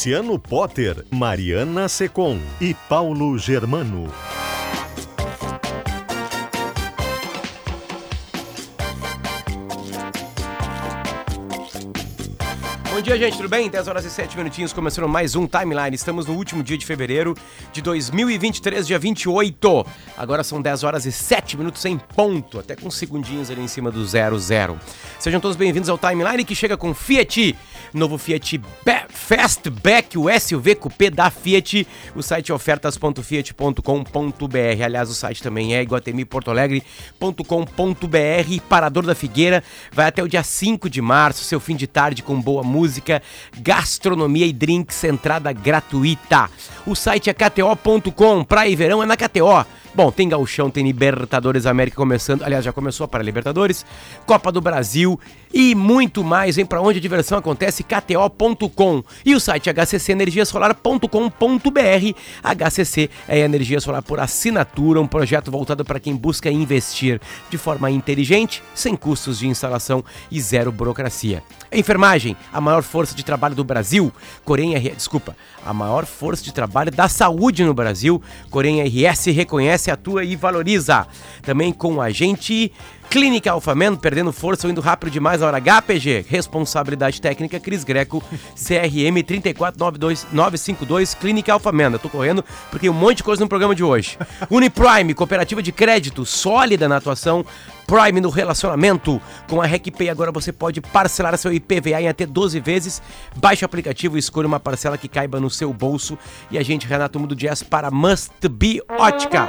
Luciano Potter, Mariana Secom e Paulo Germano. Bom dia, gente, tudo bem? 10 horas e 7 minutinhos, começando mais um Timeline. Estamos no último dia de fevereiro de 2023, dia 28. Agora são 10 horas e 7 minutos em ponto, até com segundinhos ali em cima do 00. Sejam todos bem-vindos ao Timeline que chega com Fiat, novo Fiat Fastback, o SUV Coupé da Fiat. O site é ofertas.fiat.com.br. Aliás, o site também é iguatemiportoalegre.com.br. Parador da Figueira vai até o dia 5 de março, seu fim de tarde com boa música, gastronomia e drinks, entrada gratuita. O site é kto.com, praia e verão é na KTO. Bom, tem Gauchão, tem Libertadores América começando. Aliás, já começou para Libertadores, Copa do Brasil e muito mais. Vem para onde a diversão acontece, kto.com. E o site hccenergiasolar.com.br. HCC é energia solar por assinatura, um projeto voltado para quem busca investir de forma inteligente, sem custos de instalação e zero burocracia. Enfermagem, a maior força de trabalho do Brasil. Corém desculpa, a maior força de trabalho da saúde no Brasil. Corém RS reconhece, atua e valoriza. Também com a gente Clínica Alfamen, perdendo força ou indo rápido demais na hora HPG. Responsabilidade técnica Cris Greco, CRM 3492952, Clínica Alfamen. Eu tô correndo porque tem um monte de coisa no programa de hoje. Uniprime, cooperativa de crédito sólida na atuação. Prime no relacionamento. Com a RecPay agora você pode parcelar seu IPVA em até 12 vezes. Baixe o aplicativo e escolha uma parcela que caiba no seu bolso. E a gente, Renato Mundo Jazz, para Must Be Ótica.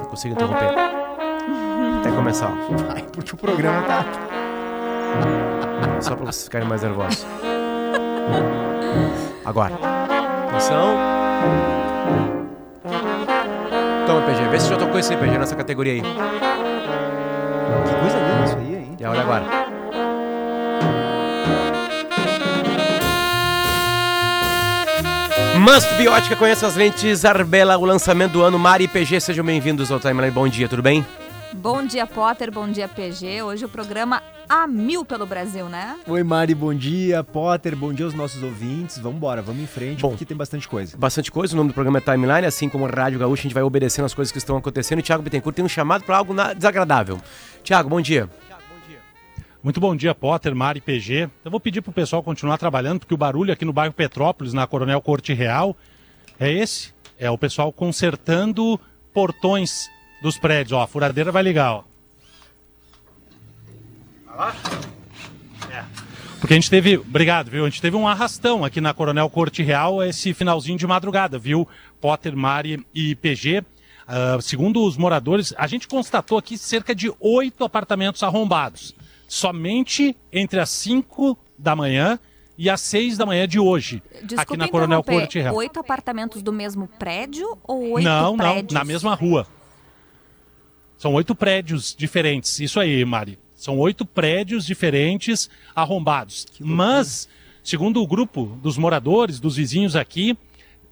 Não consigo interromper. Começar. Vai, porque o programa tá. Só pra vocês ficarem mais nervosos. Agora. Atenção. Toma, PG. Vê se já tocou esse PG nessa categoria aí. Que coisa linda isso aí, hein? E olha agora. Must Biótica conhece as lentes Arbela, o lançamento do ano Mari e PG. Sejam bem-vindos ao Timeline. Bom dia, tudo bem? Bom dia, Potter. Bom dia, PG. Hoje o programa a mil pelo Brasil, né? Oi, Mari, bom dia. Potter, bom dia aos nossos ouvintes. Vamos embora, vamos em frente, Bom. porque tem bastante coisa. Bastante coisa, o nome do programa é Timeline, assim como Rádio Gaúcha, a gente vai obedecendo as coisas que estão acontecendo. E Thiago Bittencourt tem um chamado para algo na- desagradável. Thiago, bom dia. Muito bom dia, Potter, Mari, PG. Eu vou pedir pro pessoal continuar trabalhando, porque o barulho aqui no bairro Petrópolis, na Coronel Corte Real, é esse. É o pessoal consertando portões dos prédios. Ó, a furadeira vai ligar, ó. Vai lá? É. Porque a gente teve, obrigado, viu? A gente teve um arrastão aqui na Coronel Corte Real esse finalzinho de madrugada, viu? Potter, Mari e PG. Ah, segundo os moradores, a gente constatou aqui cerca de oito apartamentos arrombados. Somente entre as 5 da manhã e as 6 da manhã de hoje. Desculpa aqui na Coronel. Corte Real. Oito apartamentos do mesmo prédio ou oito não, prédios? não, na mesma rua. São oito prédios diferentes. Isso aí, Mari. São oito prédios diferentes arrombados. Mas, segundo o grupo dos moradores, dos vizinhos aqui,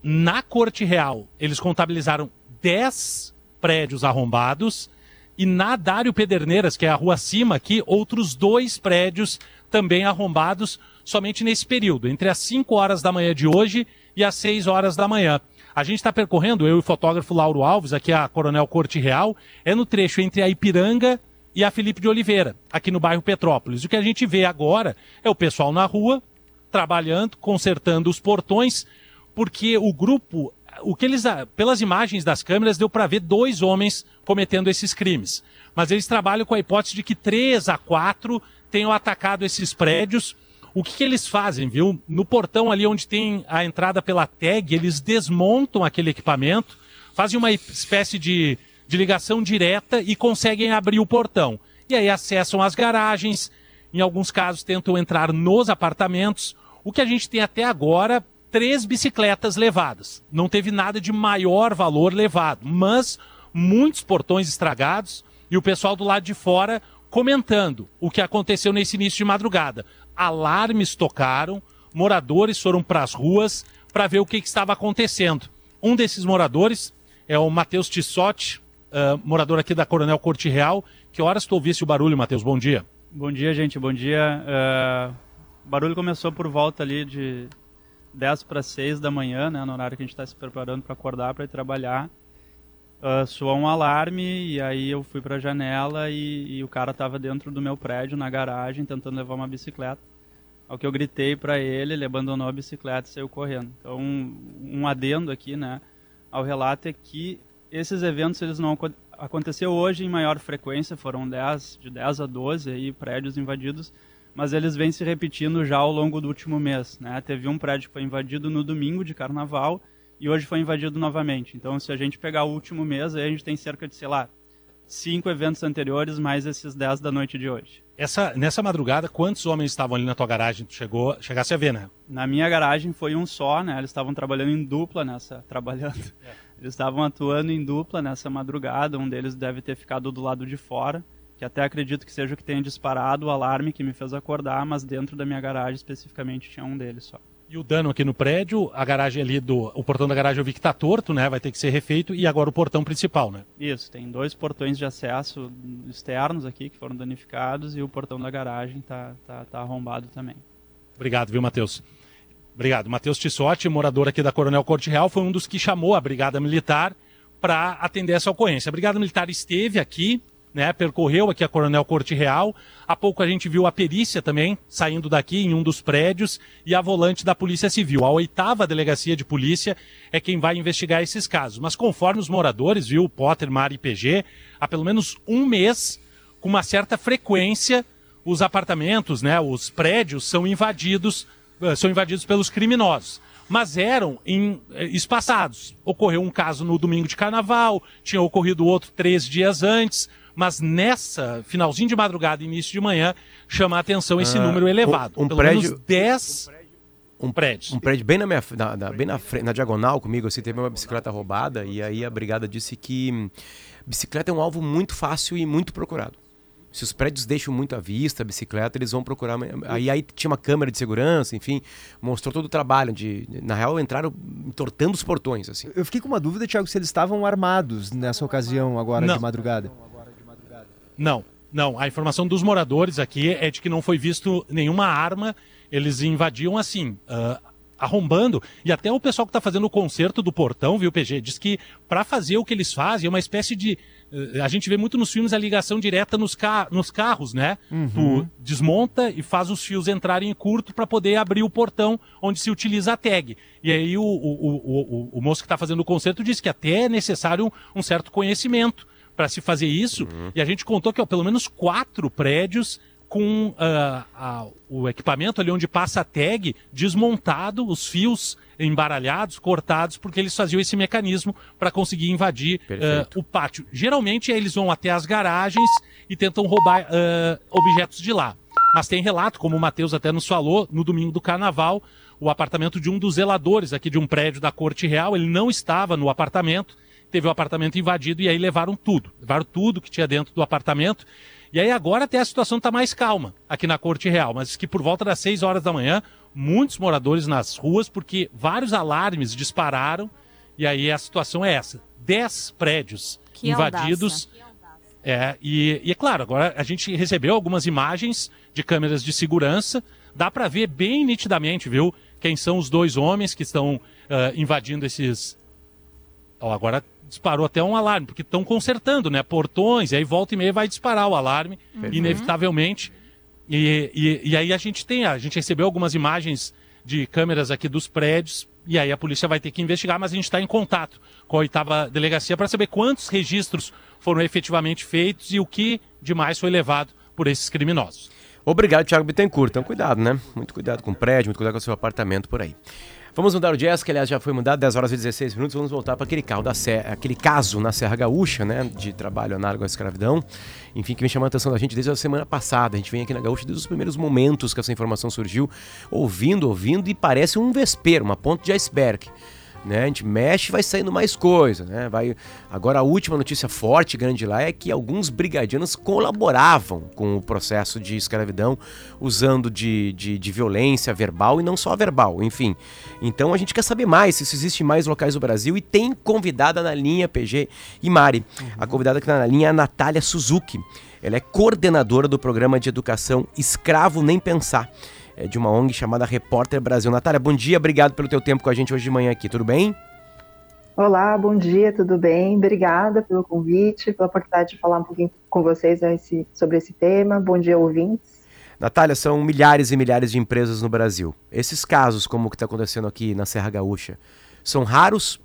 na Corte Real, eles contabilizaram 10 prédios arrombados e na Dário Pederneiras, que é a rua acima aqui, outros dois prédios também arrombados somente nesse período, entre as 5 horas da manhã de hoje e as 6 horas da manhã. A gente está percorrendo, eu e o fotógrafo Lauro Alves, aqui a Coronel Corte Real, é no trecho entre a Ipiranga e a Felipe de Oliveira, aqui no bairro Petrópolis. O que a gente vê agora é o pessoal na rua, trabalhando, consertando os portões, porque o grupo, o que eles, pelas imagens das câmeras, deu para ver dois homens cometendo esses crimes. Mas eles trabalham com a hipótese de que três a quatro tenham atacado esses prédios. O que, que eles fazem, viu? No portão ali onde tem a entrada pela tag, eles desmontam aquele equipamento, fazem uma espécie de, de ligação direta e conseguem abrir o portão. E aí acessam as garagens, em alguns casos tentam entrar nos apartamentos. O que a gente tem até agora, três bicicletas levadas. Não teve nada de maior valor levado, mas muitos portões estragados e o pessoal do lado de fora comentando o que aconteceu nesse início de madrugada. Alarmes tocaram, moradores foram para as ruas para ver o que, que, estava acontecendo. Um desses moradores é o Matheus Tissotti, uh, morador aqui da Coronel Corte Real. Que horas tu ouvisse o barulho, Matheus? Bom dia. Bom dia, gente. Bom dia. Uh, o barulho começou por volta ali de 10 para 6 da manhã, né, no horário que a gente está se preparando para acordar para ir trabalhar. Uh, soou um alarme e aí eu fui para a janela e, e, o cara estava dentro do meu prédio, na garagem, tentando levar uma bicicleta. Ao que eu gritei para ele, ele abandonou a bicicleta e saiu correndo. Então, um, um adendo aqui, né, ao relato é que esses eventos eles não aconteceu hoje em maior frequência, foram 10, de 10 a 12 aí prédios invadidos, mas eles vêm se repetindo já ao longo do último mês, né? Teve um prédio que foi invadido no domingo de carnaval e hoje foi invadido novamente. Então, se a gente pegar o último mês, aí a gente tem cerca de, sei lá, cinco eventos anteriores, mais esses dez da noite de hoje. Essa, nessa madrugada, quantos homens estavam ali na tua garagem? Tu chegou, chegasse a ver, né? Na minha garagem foi um só, né? Eles estavam trabalhando em dupla nessa, trabalhando. É. Eles estavam atuando em dupla nessa madrugada. Um deles deve ter ficado do lado de fora, que até acredito que seja o que tenha disparado o alarme que me fez acordar, mas dentro da minha garagem especificamente tinha um deles só. E o dano aqui no prédio, a garagem ali do. O portão da garagem eu vi que tá torto, né? Vai ter que ser refeito. E agora o portão principal, né? Isso, tem dois portões de acesso externos aqui que foram danificados e o portão da garagem tá, tá, tá arrombado também. Obrigado, viu, Matheus? Obrigado. Matheus Tissotti, morador aqui da Coronel Corte Real, foi um dos que chamou a Brigada Militar para atender essa ocorrência. A Brigada Militar esteve aqui, né, percorreu aqui a Coronel Corte Real. Há pouco a gente viu a perícia também saindo daqui em um dos prédios e a volante da Polícia Civil. A oitava delegacia de polícia é quem vai investigar esses casos. Mas conforme os moradores, viu, Potter, Mar e PG, há pelo menos um mês, com uma certa frequência, os apartamentos, né, os prédios são invadidos, eh, são invadidos pelos criminosos mas eram em, eh, espaçados. Ocorreu um caso no domingo de carnaval, tinha ocorrido outro três dias antes, mas nessa finalzinho de madrugada, início de manhã, chama a atenção esse ah, número elevado. Um, um Pelo prédio, menos 10 um prédio. Um prédio bem na minha na, na, bem na, frente, na diagonal comigo, assim, teve uma bicicleta roubada e aí a brigada disse que hum, bicicleta é um alvo muito fácil e muito procurado. Se os prédios deixam muito à vista a bicicleta, eles vão procurar. Aí, aí tinha uma câmera de segurança, enfim, mostrou todo o trabalho. De, na real, entraram entortando os portões. assim. Eu fiquei com uma dúvida, Thiago, se eles estavam armados nessa ocasião agora Não. de madrugada. Não, não. A informação dos moradores aqui é de que não foi visto nenhuma arma. Eles invadiam assim, uh, arrombando. E até o pessoal que está fazendo o conserto do portão, viu, PG, diz que para fazer o que eles fazem é uma espécie de. Uh, a gente vê muito nos filmes a ligação direta nos, ca nos carros, né? Uhum. Tu desmonta e faz os fios entrarem curto para poder abrir o portão onde se utiliza a tag. E aí o, o, o, o, o moço que está fazendo o conserto diz que até é necessário um, um certo conhecimento para se fazer isso. Uhum. E a gente contou que ó, pelo menos quatro prédios com uh, o equipamento ali onde passa a tag desmontado, os fios embaralhados, cortados, porque eles faziam esse mecanismo para conseguir invadir uh, o pátio. Geralmente eles vão até as garagens e tentam roubar uh, objetos de lá. Mas tem relato, como o Matheus até nos falou, no domingo do carnaval, o apartamento de um dos zeladores aqui de um prédio da Corte Real, ele não estava no apartamento, teve o apartamento invadido e aí levaram tudo. Levaram tudo que tinha dentro do apartamento. E aí agora até a situação está mais calma aqui na Corte Real, mas que por volta das 6 horas da manhã, muitos moradores nas ruas, porque vários alarmes dispararam, e aí a situação é essa. 10 prédios que invadidos. É, e, e é claro, agora a gente recebeu algumas imagens de câmeras de segurança, dá para ver bem nitidamente, viu, quem são os dois homens que estão uh, invadindo esses. Oh, agora disparou até um alarme, porque estão consertando, né? Portões, e aí volta e meia vai disparar o alarme, uhum. inevitavelmente. E, e, e, aí a gente tem, a gente recebeu algumas imagens de câmeras aqui dos prédios, e aí a polícia vai ter que investigar, mas a gente está em contato com a oitava delegacia para saber quantos registros foram efetivamente feitos e o que demais foi levado por esses criminosos. Obrigado, Thiago Bittencourt. Então, cuidado, né? Muito cuidado com o prédio, muito cuidado com o seu apartamento por aí. Vamos mudar o jazz, que aliás já foi mudado, 10 horas e 16 minutos. Vamos voltar para aquele, carro da serra, aquele caso na Serra Gaúcha, né? De trabalho análogo à escravidão. Enfim, que vem chamando a atenção da gente desde a semana passada. A gente vem aqui na Gaúcha desde os primeiros momentos que essa informação surgiu, ouvindo, ouvindo, e parece um vespeiro, uma ponte de iceberg né? A gente mexe vai saindo mais coisa, né? Vai... Agora a última notícia forte, grande lá, é que alguns brigadianos colaboravam com o processo de escravidão, usando de, de, de, violência verbal e não só verbal, enfim. Então a gente quer saber mais se isso existe em mais locais do Brasil e tem convidada na linha PG e Mari. Uhum. A convidada que está na linha é a Natália Suzuki. Ela é coordenadora do programa de educação Escravo Nem Pensar é, de uma ONG chamada Repórter Brasil. Natália, bom dia, obrigado pelo teu tempo com a gente hoje de manhã aqui, tudo bem? Olá, bom dia, tudo bem? Obrigada pelo convite, pela oportunidade de falar um pouquinho com vocês esse, sobre esse tema. Bom dia, ouvintes. Natália, são milhares e milhares de empresas no Brasil. Esses casos, como o que está acontecendo aqui na Serra Gaúcha, são raros?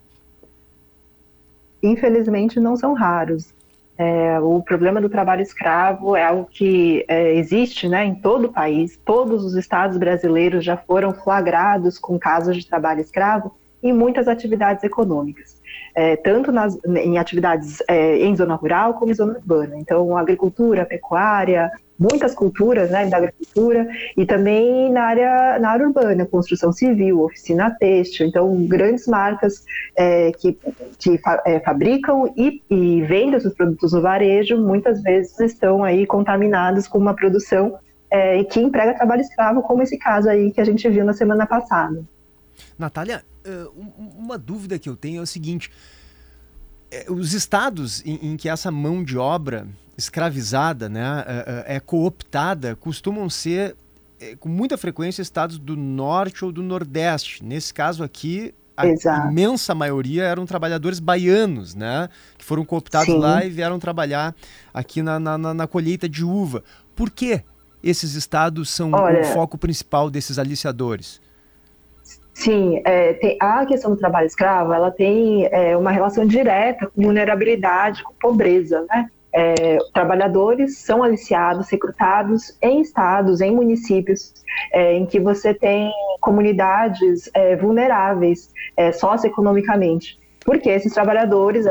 Infelizmente, não são raros. É, o problema do trabalho escravo é algo que é, existe né, em todo o país. Todos os estados brasileiros já foram flagrados com casos de trabalho escravo em muitas atividades econômicas, é, tanto nas, em atividades é, em zona rural como em zona urbana. Então, agricultura, pecuária, muitas culturas né, da agricultura e também na área, na área urbana, construção civil, oficina têxtil, então grandes marcas é, que, que fa, é, fabricam e, e vendem os produtos no varejo, muitas vezes estão aí contaminados com uma produção é, que emprega trabalho escravo, como esse caso aí que a gente viu na semana passada. Natália, uma dúvida que eu tenho é o seguinte, os estados em, em que essa mão de obra escravizada, né, é, é, cooptada, costumam ser com muita frequência estados do norte ou do nordeste. Nesse caso aqui, a Exato. imensa maioria eram trabalhadores baianos, né, que foram cooptados Sim. lá e vieram trabalhar aqui na, na, na, colheita de uva. Por que esses estados são Olha, o foco principal desses aliciadores? Sim, é, tem, a questão do trabalho escravo, ela tem é, uma relação direta com vulnerabilidade, com pobreza, né? é, trabalhadores são aliciados, recrutados em estados, em municípios, é, em que você tem comunidades é, vulneráveis é, socioeconomicamente. Porque esses trabalhadores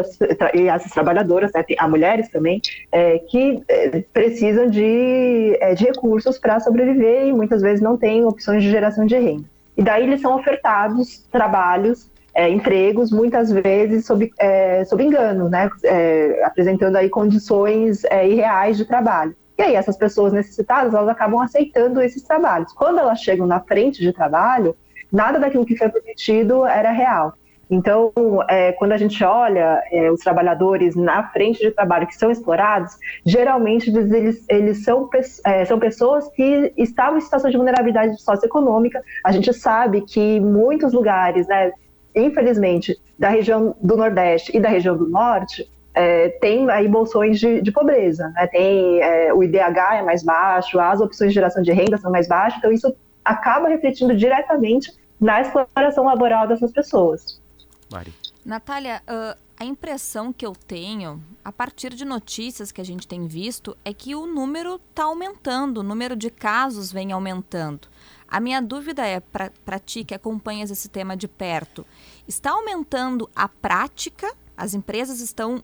e essas trabalhadoras, né, há mulheres também, é, que é, precisam de, de recursos para sobreviver e muitas vezes não têm opções de geração de renda. E daí eles são ofertados trabalhos é, empregos, muitas vezes sob, é, sob engano, né? É, apresentando aí condições é, irreais de trabalho. E aí essas pessoas necessitadas, elas acabam aceitando esses trabalhos. Quando elas chegam na frente de trabalho, nada daquilo que foi prometido era real. Então, é, quando a gente olha é, os trabalhadores na frente de trabalho que são explorados, geralmente eles, eles são, é, são pessoas que estavam em situação de vulnerabilidade socioeconômica. A gente sabe que muitos lugares, né, infelizmente, da região do Nordeste e da região do Norte, é, tem aí bolsões de, de pobreza, né? tem é, o IDH é mais baixo, as opções de geração de renda são mais baixas, então isso acaba refletindo diretamente na exploração laboral dessas pessoas. Mari. Natália, uh, a impressão que eu tenho, a partir de notícias que a gente tem visto, é que o número está aumentando, o número de casos vem aumentando. A minha dúvida é, para ti que acompanhas esse tema de perto, está aumentando a prática? As empresas estão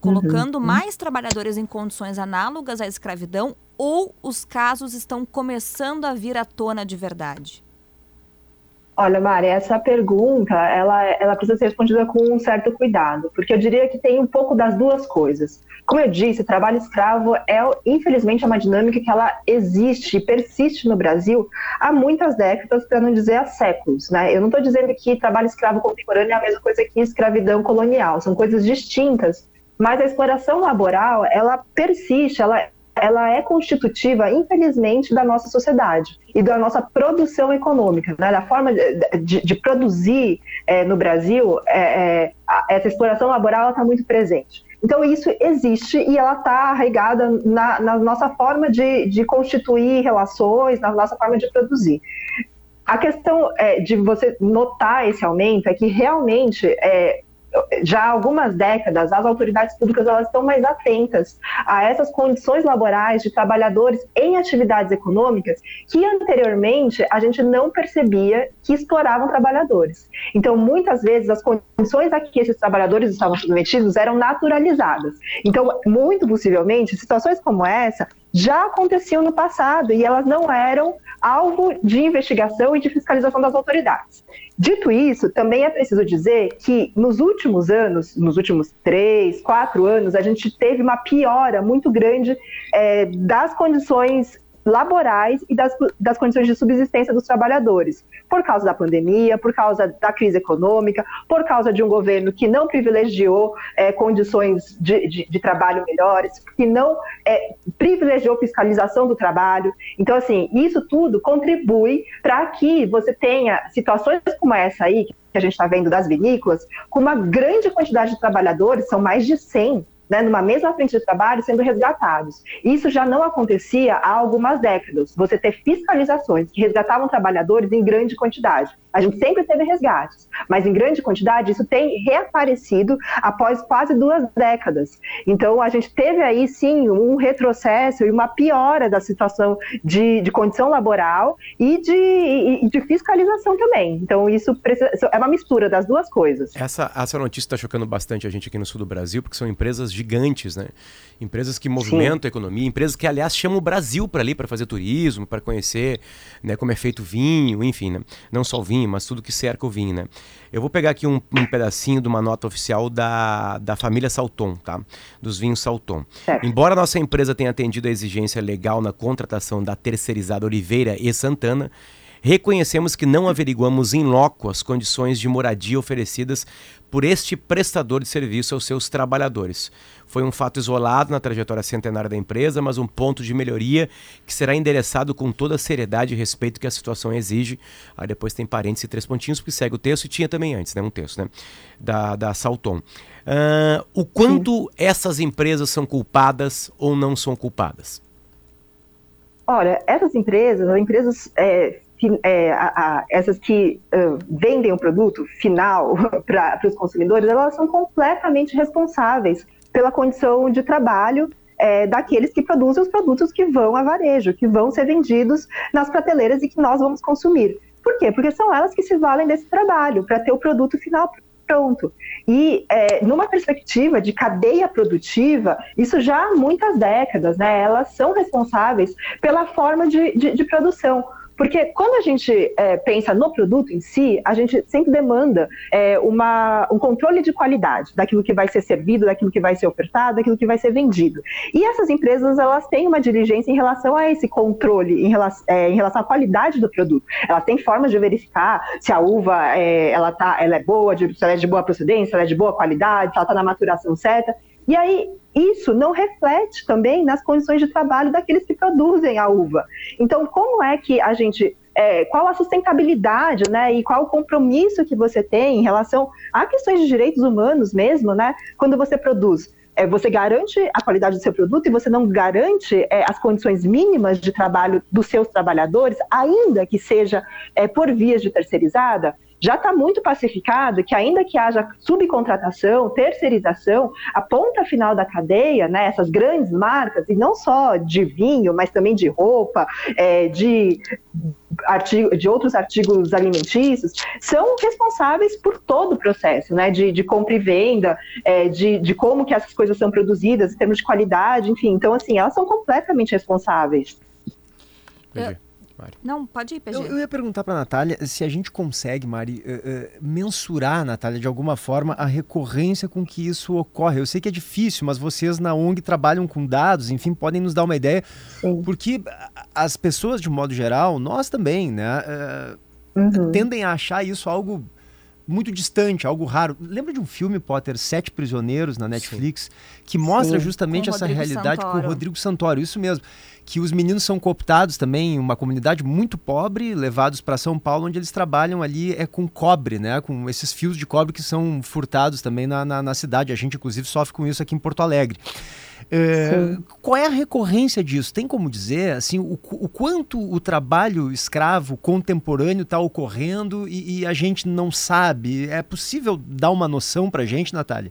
colocando uhum. mais trabalhadores em condições análogas à escravidão ou os casos estão começando a vir à tona de verdade? Olha, Mari, essa pergunta, ela, ela precisa ser respondida com um certo cuidado, porque eu diria que tem um pouco das duas coisas. Como eu disse, trabalho escravo é, infelizmente, uma dinâmica que ela existe e persiste no Brasil há muitas décadas, para não dizer há séculos. Né? Eu não estou dizendo que trabalho escravo contemporâneo é a mesma coisa que escravidão colonial, são coisas distintas, mas a exploração laboral, ela persiste, ela ela é constitutiva, infelizmente, da nossa sociedade e da nossa produção econômica, né? da forma de, de, produzir é, no Brasil, é, é, essa exploração laboral está muito presente. Então, isso existe e ela está arraigada na, na, nossa forma de, de constituir relações, na nossa forma de produzir. A questão é, de você notar esse aumento é que realmente é, já há algumas décadas, as autoridades públicas elas estão mais atentas a essas condições laborais de trabalhadores em atividades econômicas que anteriormente a gente não percebia que exploravam trabalhadores. Então, muitas vezes, as condições a que esses trabalhadores estavam submetidos eram naturalizadas. Então, muito possivelmente, situações como essa já aconteciam no passado e elas não eram alvo de investigação e de fiscalização das autoridades. Dito isso, também é preciso dizer que nos últimos anos, nos últimos três, quatro anos, a gente teve uma piora muito grande é, das condições laborais e das, das condições de subsistência dos trabalhadores, por causa da pandemia, por causa da crise econômica, por causa de um governo que não privilegiou é, condições de, de, de, trabalho melhores, que não é, privilegiou fiscalização do trabalho. Então, assim, isso tudo contribui para que você tenha situações como essa aí, que a gente está vendo das vinícolas, com uma grande quantidade de trabalhadores, são mais de 100 né, numa mesma frente de trabalho sendo resgatados. Isso já não acontecia há algumas décadas. Você ter fiscalizações que resgatavam trabalhadores em grande quantidade. A gente sempre teve resgates, mas em grande quantidade isso tem reaparecido após quase duas décadas. Então a gente teve aí sim um retrocesso e uma piora da situação de, de condição laboral e de, e de fiscalização também. Então isso precisa, é uma mistura das duas coisas. Essa, essa notícia está chocando bastante a gente aqui no sul do Brasil, porque são empresas gigantes, né? Empresas que movimentam sim. a economia, empresas que, aliás, chamam o Brasil para ali para fazer turismo, para conhecer né, como é feito o vinho, enfim, né? não só o vinho vinho, mas tudo que cerca o vinho, né? Eu vou pegar aqui um, um pedacinho de uma nota oficial da, da família Salton, tá? Dos vinhos Salton. É. Embora nossa empresa tenha atendido a exigência legal na contratação da terceirizada Oliveira e Santana, reconhecemos que não averiguamos em loco as condições de moradia oferecidas por este prestador de serviço aos seus trabalhadores. Foi um fato isolado na trajetória centenária da empresa, mas um ponto de melhoria que será endereçado com toda a seriedade e respeito que a situação exige. Aí depois tem parênteses e três pontinhos, porque segue o texto e tinha também antes, né? Um texto, né? Da, da Salton. Uh, o quanto Sim. essas empresas são culpadas ou não são culpadas? Olha, essas empresas, as empresas é, é, a, a, essas que uh, vendem o produto final para os consumidores, elas são completamente responsáveis pela condição de trabalho é, daqueles que produzem os produtos que vão a varejo, que vão ser vendidos nas prateleiras e que nós vamos consumir. Por quê? Porque são elas que se valem desse trabalho para ter o produto final pronto. E é, numa perspectiva de cadeia produtiva, isso já há muitas décadas, né? Elas são responsáveis pela forma de, de, de produção. Porque quando a gente é, pensa no produto em si, a gente sempre demanda é, uma, um controle de qualidade daquilo que vai ser servido, daquilo que vai ser ofertado, daquilo que vai ser vendido. E essas empresas, elas têm uma diligência em relação a esse controle, em relação, é, em relação à qualidade do produto. Elas têm formas de verificar se a uva é, ela tá, ela é boa, de, se ela é de boa procedência, se ela é de boa qualidade, se ela está na maturação certa. E aí, isso não reflete também nas condições de trabalho daqueles que produzem a uva. Então, como é que a gente é, qual a sustentabilidade, né, e qual o compromisso que você tem em relação a questões de direitos humanos mesmo, né, quando você produz. É, você garante a qualidade do seu produto e você não garante é, as condições mínimas de trabalho dos seus trabalhadores, ainda que seja é, por vias de terceirizada já está muito pacificado que, ainda que haja subcontratação, terceirização, a ponta final da cadeia, né, essas grandes marcas, e não só de vinho, mas também de roupa, é, de, artigo, de outros artigos alimentícios, são responsáveis por todo o processo, né, de, de compra e venda, é, de, de como que essas coisas são produzidas, em termos de qualidade, enfim. Então, assim, elas são completamente responsáveis. Entendi. Mari. Não, pode ir, PG. Eu, eu ia perguntar para a Natália se a gente consegue, Mari, uh, uh, mensurar, Natália, de alguma forma, a recorrência com que isso ocorre. Eu sei que é difícil, mas vocês na ONG trabalham com dados, enfim, podem nos dar uma ideia, Sim. porque as pessoas, de modo geral, nós também, né, uh, uhum. tendem a achar isso algo muito distante, algo raro. Lembra de um filme, Potter, Sete Prisioneiros, na Netflix, Sim. que mostra Sim. justamente essa realidade Santoro. com o Rodrigo Santoro, isso mesmo que os meninos são cooptados também, uma comunidade muito pobre, levados para São Paulo, onde eles trabalham ali é com cobre, né? Com esses fios de cobre que são furtados também na, na, na cidade. A gente, inclusive, sofre com isso aqui em Porto Alegre. É, qual é a recorrência disso? Tem como dizer assim o, o quanto o trabalho escravo contemporâneo está ocorrendo e, e, a gente não sabe? É possível dar uma noção para a gente, Natália?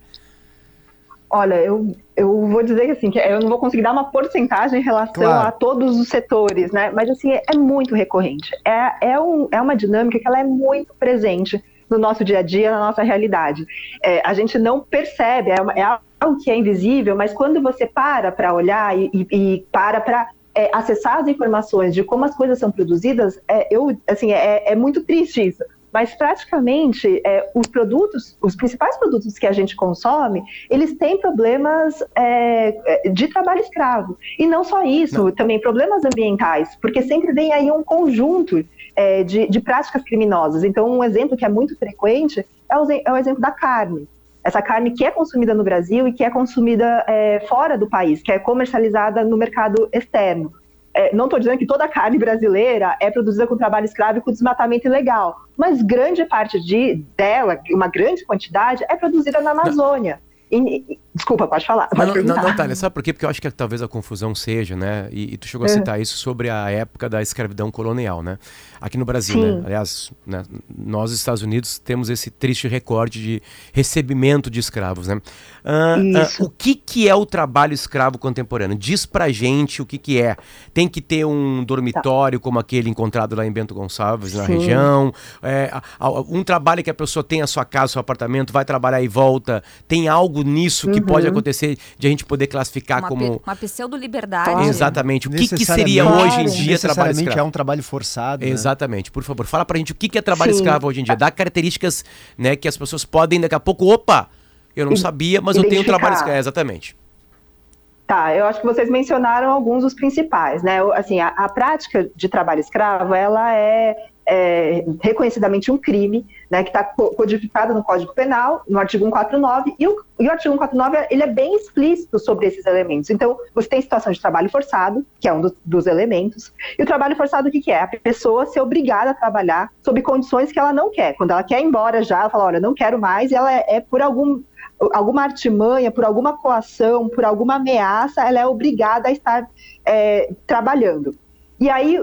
Olha, eu, eu vou dizer que assim, que eu não vou conseguir dar uma porcentagem em relação claro. a todos os setores, né? Mas assim, é, muito recorrente. É, é, um, é uma dinâmica que ela é muito presente no nosso dia a dia, na nossa realidade. É, a gente não percebe, é, uma, é que é invisível, mas quando você para para olhar e, e, e para para é, acessar as informações de como as coisas são produzidas, é, eu, assim, é, é muito triste isso. Mas praticamente é, os produtos, os principais produtos que a gente consome, eles têm problemas é, é de trabalho escravo. E não só isso, não. também problemas ambientais, porque sempre vem aí um conjunto é, de, de, práticas criminosas. Então, um exemplo que é muito frequente é o, é o, exemplo da carne. Essa carne que é consumida no Brasil e que é consumida é, fora do país, que é comercializada no mercado externo. É, não estou dizendo que toda a carne brasileira é produzida com trabalho escravo e com desmatamento ilegal, mas grande parte de, dela, uma grande quantidade, é produzida na Amazônia. E, desculpa, pode falar. Pode não, não, não, Thalia, sabe por quê? Porque eu acho que talvez a confusão seja, né? E, e tu chegou a citar isso sobre a época da escravidão colonial, né? Aqui no Brasil, né? Sim. né? Aliás, né? nós, Estados Unidos, temos esse triste recorde de recebimento de escravos, né? Uh, uh, o que, que é o trabalho escravo contemporâneo? Diz pra gente o que, que é. Tem que ter um dormitório tá. como aquele encontrado lá em Bento Gonçalves, na Sim. região. É, um trabalho que a pessoa tem a sua casa, seu apartamento, vai trabalhar e volta. Tem algo nisso que uhum. pode acontecer de a gente poder classificar uma como. Uma pseudo-liberdade. Exatamente. O que, que seria hoje em dia trabalho escravo? é um trabalho forçado. Né? Exatamente. Por favor, fala pra gente o que, é trabalho Sim. escravo hoje em dia. Dá características né, que as pessoas podem daqui a pouco. Opa! Eu não sabia, mas eu tenho trabalho escravo. É, exatamente. Tá, eu acho que vocês mencionaram alguns dos principais, né? Assim, a, a prática de trabalho escravo, ela é é, reconhecidamente um crime, né, que está codificado no Código Penal, no artigo 149, e o, e o artigo 149 ele é bem explícito sobre esses elementos. Então, você tem situação de trabalho forçado, que é um do, dos elementos, e o trabalho forçado o que, que é? A pessoa ser obrigada a trabalhar sob condições que ela não quer. Quando ela quer ir embora já, ela fala, olha, não quero mais, e ela é, é por algum alguma artimanha, por alguma coação, por alguma ameaça, ela é obrigada a estar é, trabalhando. E aí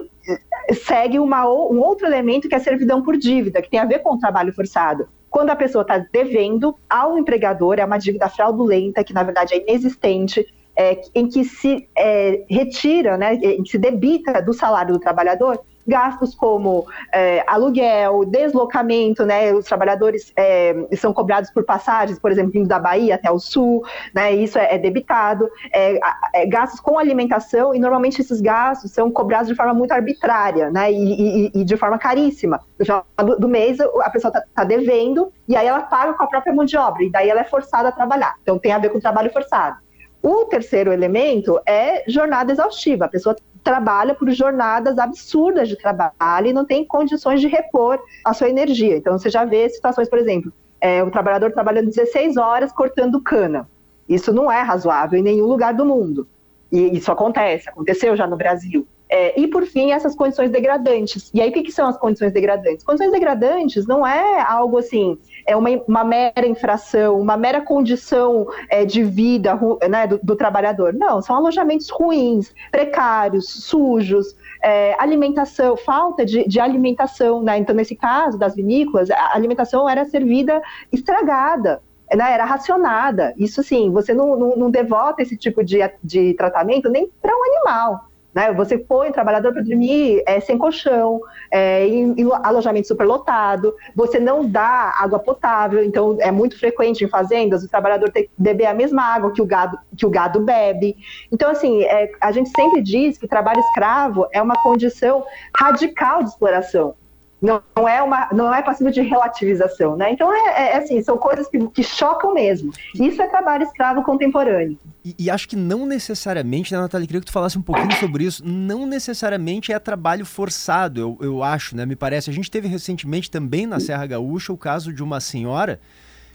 segue uma, um outro elemento que é a servidão por dívida, que tem a ver com o trabalho forçado. Quando a pessoa está devendo ao empregador, é uma dívida fraudulenta, que na verdade é inexistente, é, em que se é, retira, né, em que se debita do salário do trabalhador gastos como é, aluguel, deslocamento, né? Os trabalhadores é, são cobrados por passagens, por exemplo, vindo da Bahia até o sul, né? Isso é, é debitado. É, é, gastos com alimentação e normalmente esses gastos são cobrados de forma muito arbitrária, né? E, e, e de forma caríssima. No final do, do mês a pessoa está tá devendo e aí ela paga com a própria mão de obra e daí ela é forçada a trabalhar. Então tem a ver com trabalho forçado. O terceiro elemento é jornada exaustiva. A pessoa trabalha por jornadas absurdas de trabalho e não tem condições de repor a sua energia. Então, você já vê situações, por exemplo, é, o trabalhador trabalhando 16 horas cortando cana. Isso não é razoável em nenhum lugar do mundo. E isso acontece, aconteceu já no Brasil. É, e, por fim, essas condições degradantes. E aí, o que, que, são as condições degradantes? Condições degradantes não é algo assim, é uma, uma mera infração, uma mera condição é, de vida né, do, do, trabalhador. Não, são alojamentos ruins, precários, sujos, é, alimentação, falta de, de, alimentação. Né? Então, nesse caso das vinícolas, a alimentação era servida estragada. Né, era racionada. Isso sim, você não, não, não devota esse tipo de, de tratamento nem para um animal. Né? Você põe o trabalhador para dormir é, sem colchão, é, em, em, alojamento superlotado, você não dá água potável, então é muito frequente em fazendas o trabalhador ter que beber a mesma água que o gado, que o gado bebe. Então, assim, é, a gente sempre diz que trabalho escravo é uma condição radical de exploração não, não, é uma não é passível de relativização, né? Então é, é, é assim, são coisas que, que, chocam mesmo. Isso é trabalho escravo contemporâneo. E, e, acho que não necessariamente, né, Natália, queria que tu falasse um pouquinho sobre isso. Não necessariamente é trabalho forçado, eu, eu acho, né? Me parece. A gente teve recentemente também na Serra Gaúcha o caso de uma senhora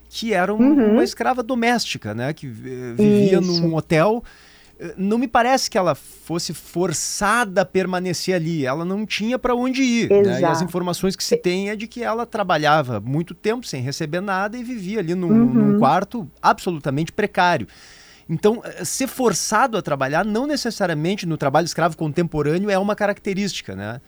que era um, uhum. uma escrava doméstica, né? Que vivia isso. num hotel não me parece que ela fosse forçada a permanecer ali. Ela não tinha para onde ir. Né? E as informações que se tem é de que ela trabalhava muito tempo sem receber nada e vivia ali num, uhum. num quarto absolutamente precário. Então, eh, ser forçado a trabalhar não necessariamente no trabalho escravo contemporâneo é uma característica, né?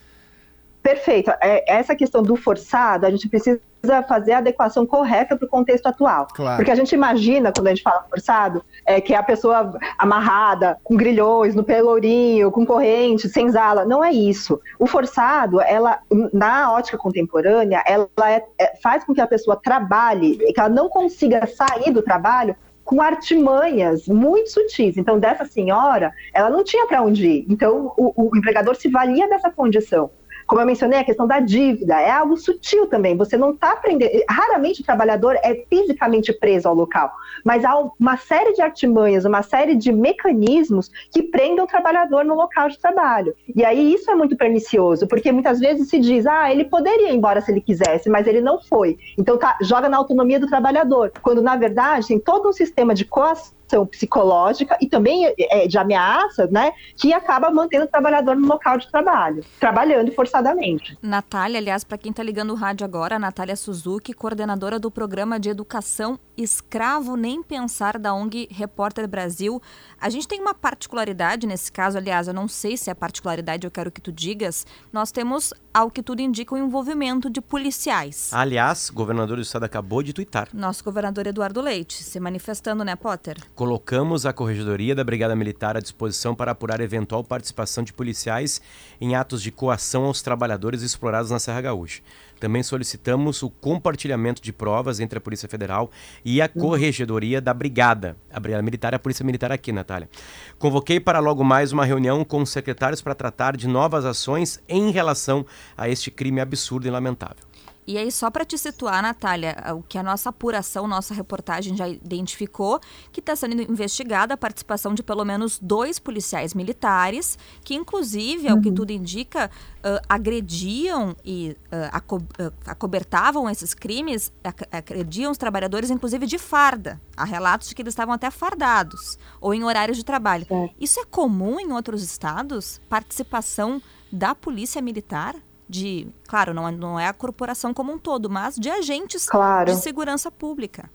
Perfeito. É, essa questão do forçado, a gente precisa fazer a adequação correta para o contexto atual. Claro. Porque a gente imagina, quando a gente fala forçado, é que é a pessoa amarrada, com grilhões, no pelourinho, com corrente, sem zala. Não é isso. O forçado, ela, na ótica contemporânea, ela é, é, faz com que a pessoa trabalhe, que ela não consiga sair do trabalho com artimanhas muito sutis. Então, dessa senhora, ela não tinha para onde ir. Então, o, o empregador se valia dessa condição. Como eu mencionei, a questão da dívida é algo sutil também. Você não está aprendendo. Raramente o trabalhador é fisicamente preso ao local, mas há uma série de artimanhas, uma série de mecanismos que prendem o trabalhador no local de trabalho. E aí isso é muito pernicioso, porque muitas vezes se diz, ah, ele poderia ir embora se ele quisesse, mas ele não foi. Então tá, joga na autonomia do trabalhador, quando na verdade tem todo um sistema de coação psicológica e também é, de ameaça, né, que acaba mantendo o trabalhador no local de trabalho, trabalhando forçadamente. Natália, aliás, para quem está ligando o rádio agora, Natália Suzuki, coordenadora do programa de educação Escravo Nem Pensar da ONG Repórter Brasil. A gente tem uma particularidade nesse caso, aliás, eu não sei se é particularidade, eu quero que tu digas. Nós temos, ao que tudo indica, o envolvimento de policiais. Aliás, o governador do estado acabou de twittar. Nosso governador Eduardo Leite se manifestando, né, Potter? Colocamos a Corregedoria da Brigada Militar à disposição para apurar eventual participação de policiais em atos de coação aos trabalhadores explorados na Serra Gaúcha. Também solicitamos o compartilhamento de provas entre a Polícia Federal e a Corregedoria da Brigada, a Brigada Militar e a Polícia Militar aqui, Natália. Convoquei para logo mais uma reunião com os secretários para tratar de novas ações em relação a este crime absurdo e lamentável. E aí, só para te situar, Natália, o que a nossa apuração, nossa reportagem já identificou, que está sendo investigada a participação de pelo menos dois policiais militares, que inclusive, uhum. ao que tudo indica, uh, agrediam e uh, aco uh, acobertavam esses crimes, ac agrediam os trabalhadores, inclusive de farda. Há relatos de que eles estavam até fardados, ou em horários de trabalho. É. Isso é comum em outros estados? Participação da polícia militar? De, claro, não é, não é a corporação como um todo, mas de agentes claro. de segurança pública.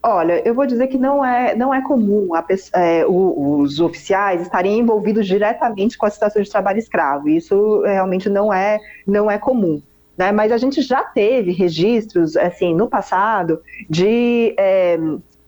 Olha, eu vou dizer que não é, não é comum a, é, os oficiais estarem envolvidos diretamente com a situação de trabalho escravo. Isso realmente não é, não é comum. Né? Mas a gente já teve registros, assim, no passado, de é,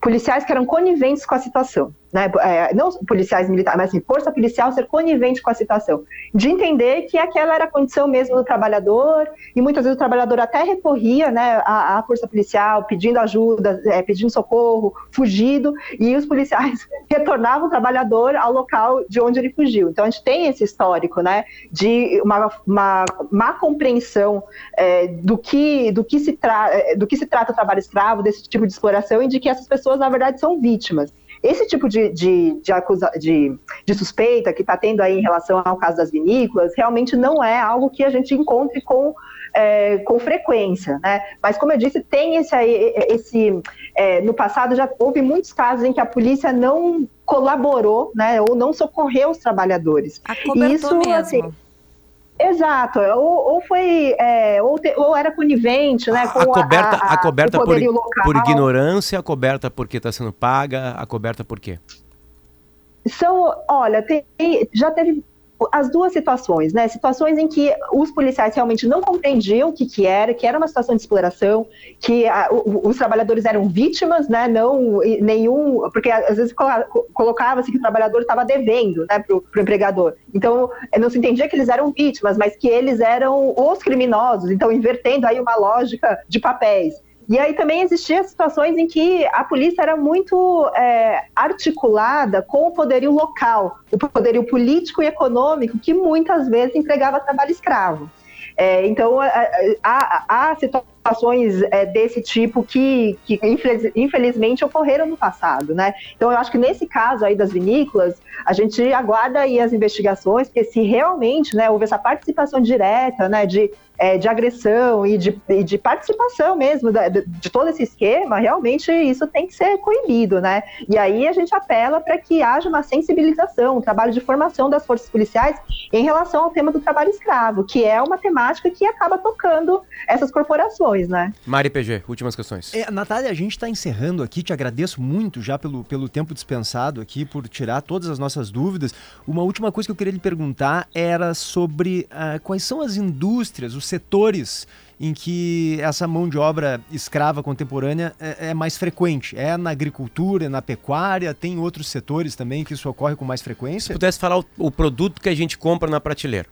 policiais que eram coniventes com a situação né, é, não policiais militares, mas assim, força policial ser conivente com a situação, de entender que aquela era a condição mesmo do trabalhador, e muitas vezes o trabalhador até recorria né, à, à força policial, pedindo ajuda, é, pedindo socorro, fugido, e os policiais retornavam o trabalhador ao local de onde ele fugiu. Então a gente tem esse histórico né, de uma, uma má compreensão é, do, que, do, que se é, do que se trata o trabalho escravo, desse tipo de exploração, e de que essas pessoas, na verdade, são vítimas. Esse tipo de, de, de, acusa, de, de suspeita que está tendo aí em relação ao caso das vinícolas realmente não é algo que a gente encontre com, é, com frequência, né? Mas como eu disse, tem esse aí, esse é, no passado já houve muitos casos em que a polícia não colaborou, né, ou não socorreu os trabalhadores. Isso, mesmo. Assim, Exato, ou, ou foi, é, ou, te, ou, era conivente, né? Com a coberta, a, a, a coberta por, por, ignorância, a coberta porque está sendo paga, a coberta por quê? São, olha, tem, já teve as duas situações, né? Situações em que os policiais realmente não compreendiam o que, que era, que era uma situação de exploração, que a, o, os trabalhadores eram vítimas, né? Não nenhum, porque às vezes colocava-se que o trabalhador estava devendo, né, para o empregador. Então não se entendia que eles eram vítimas, mas que eles eram os criminosos. Então invertendo aí uma lógica de papéis. E aí também existiam situações em que a polícia era muito é, articulada com o poderio local, o poderio político e econômico, que muitas vezes empregava trabalho escravo. É, então, há, há situações é, desse tipo que, que, infelizmente, ocorreram no passado, né? Então, eu acho que nesse caso aí das vinícolas, a gente aguarda aí as investigações, porque se realmente né, houve essa participação direta, né, de é, de agressão e de, e de participação mesmo de, de, todo esse esquema, realmente isso tem que ser coibido, né? E aí a gente apela para que haja uma sensibilização, um trabalho de formação das forças policiais em relação ao tema do trabalho escravo, que é uma temática que acaba tocando essas corporações né? Mari PG, últimas questões. É, Natália, a gente está encerrando aqui, te agradeço muito já pelo, pelo tempo dispensado aqui, por tirar todas as nossas dúvidas. Uma última coisa que eu queria lhe perguntar era sobre uh, quais são as indústrias, os setores em que essa mão de obra escrava contemporânea é, é, mais frequente? É na agricultura, é na pecuária? Tem outros setores também que isso ocorre com mais frequência? Se pudesse falar o, o produto que a gente compra na prateleira.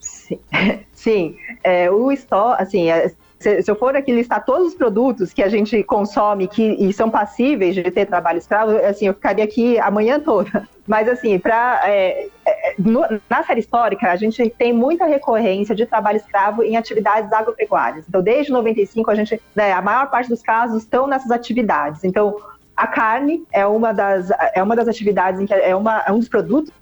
Sim, sim. É, o store, assim, é, se, se, eu for aqui listar todos os produtos que a gente consome que, e são passíveis de ter trabalho escravo, assim, eu ficaria aqui a manhã toda. Mas, assim, pra, é, é, no, na série histórica, a gente tem muita recorrência de trabalho escravo em atividades agropecuárias. Então, desde 95, a gente, né, a maior parte dos casos estão nessas atividades. Então, a carne é uma das, é uma das atividades em que é, uma, é um dos produtos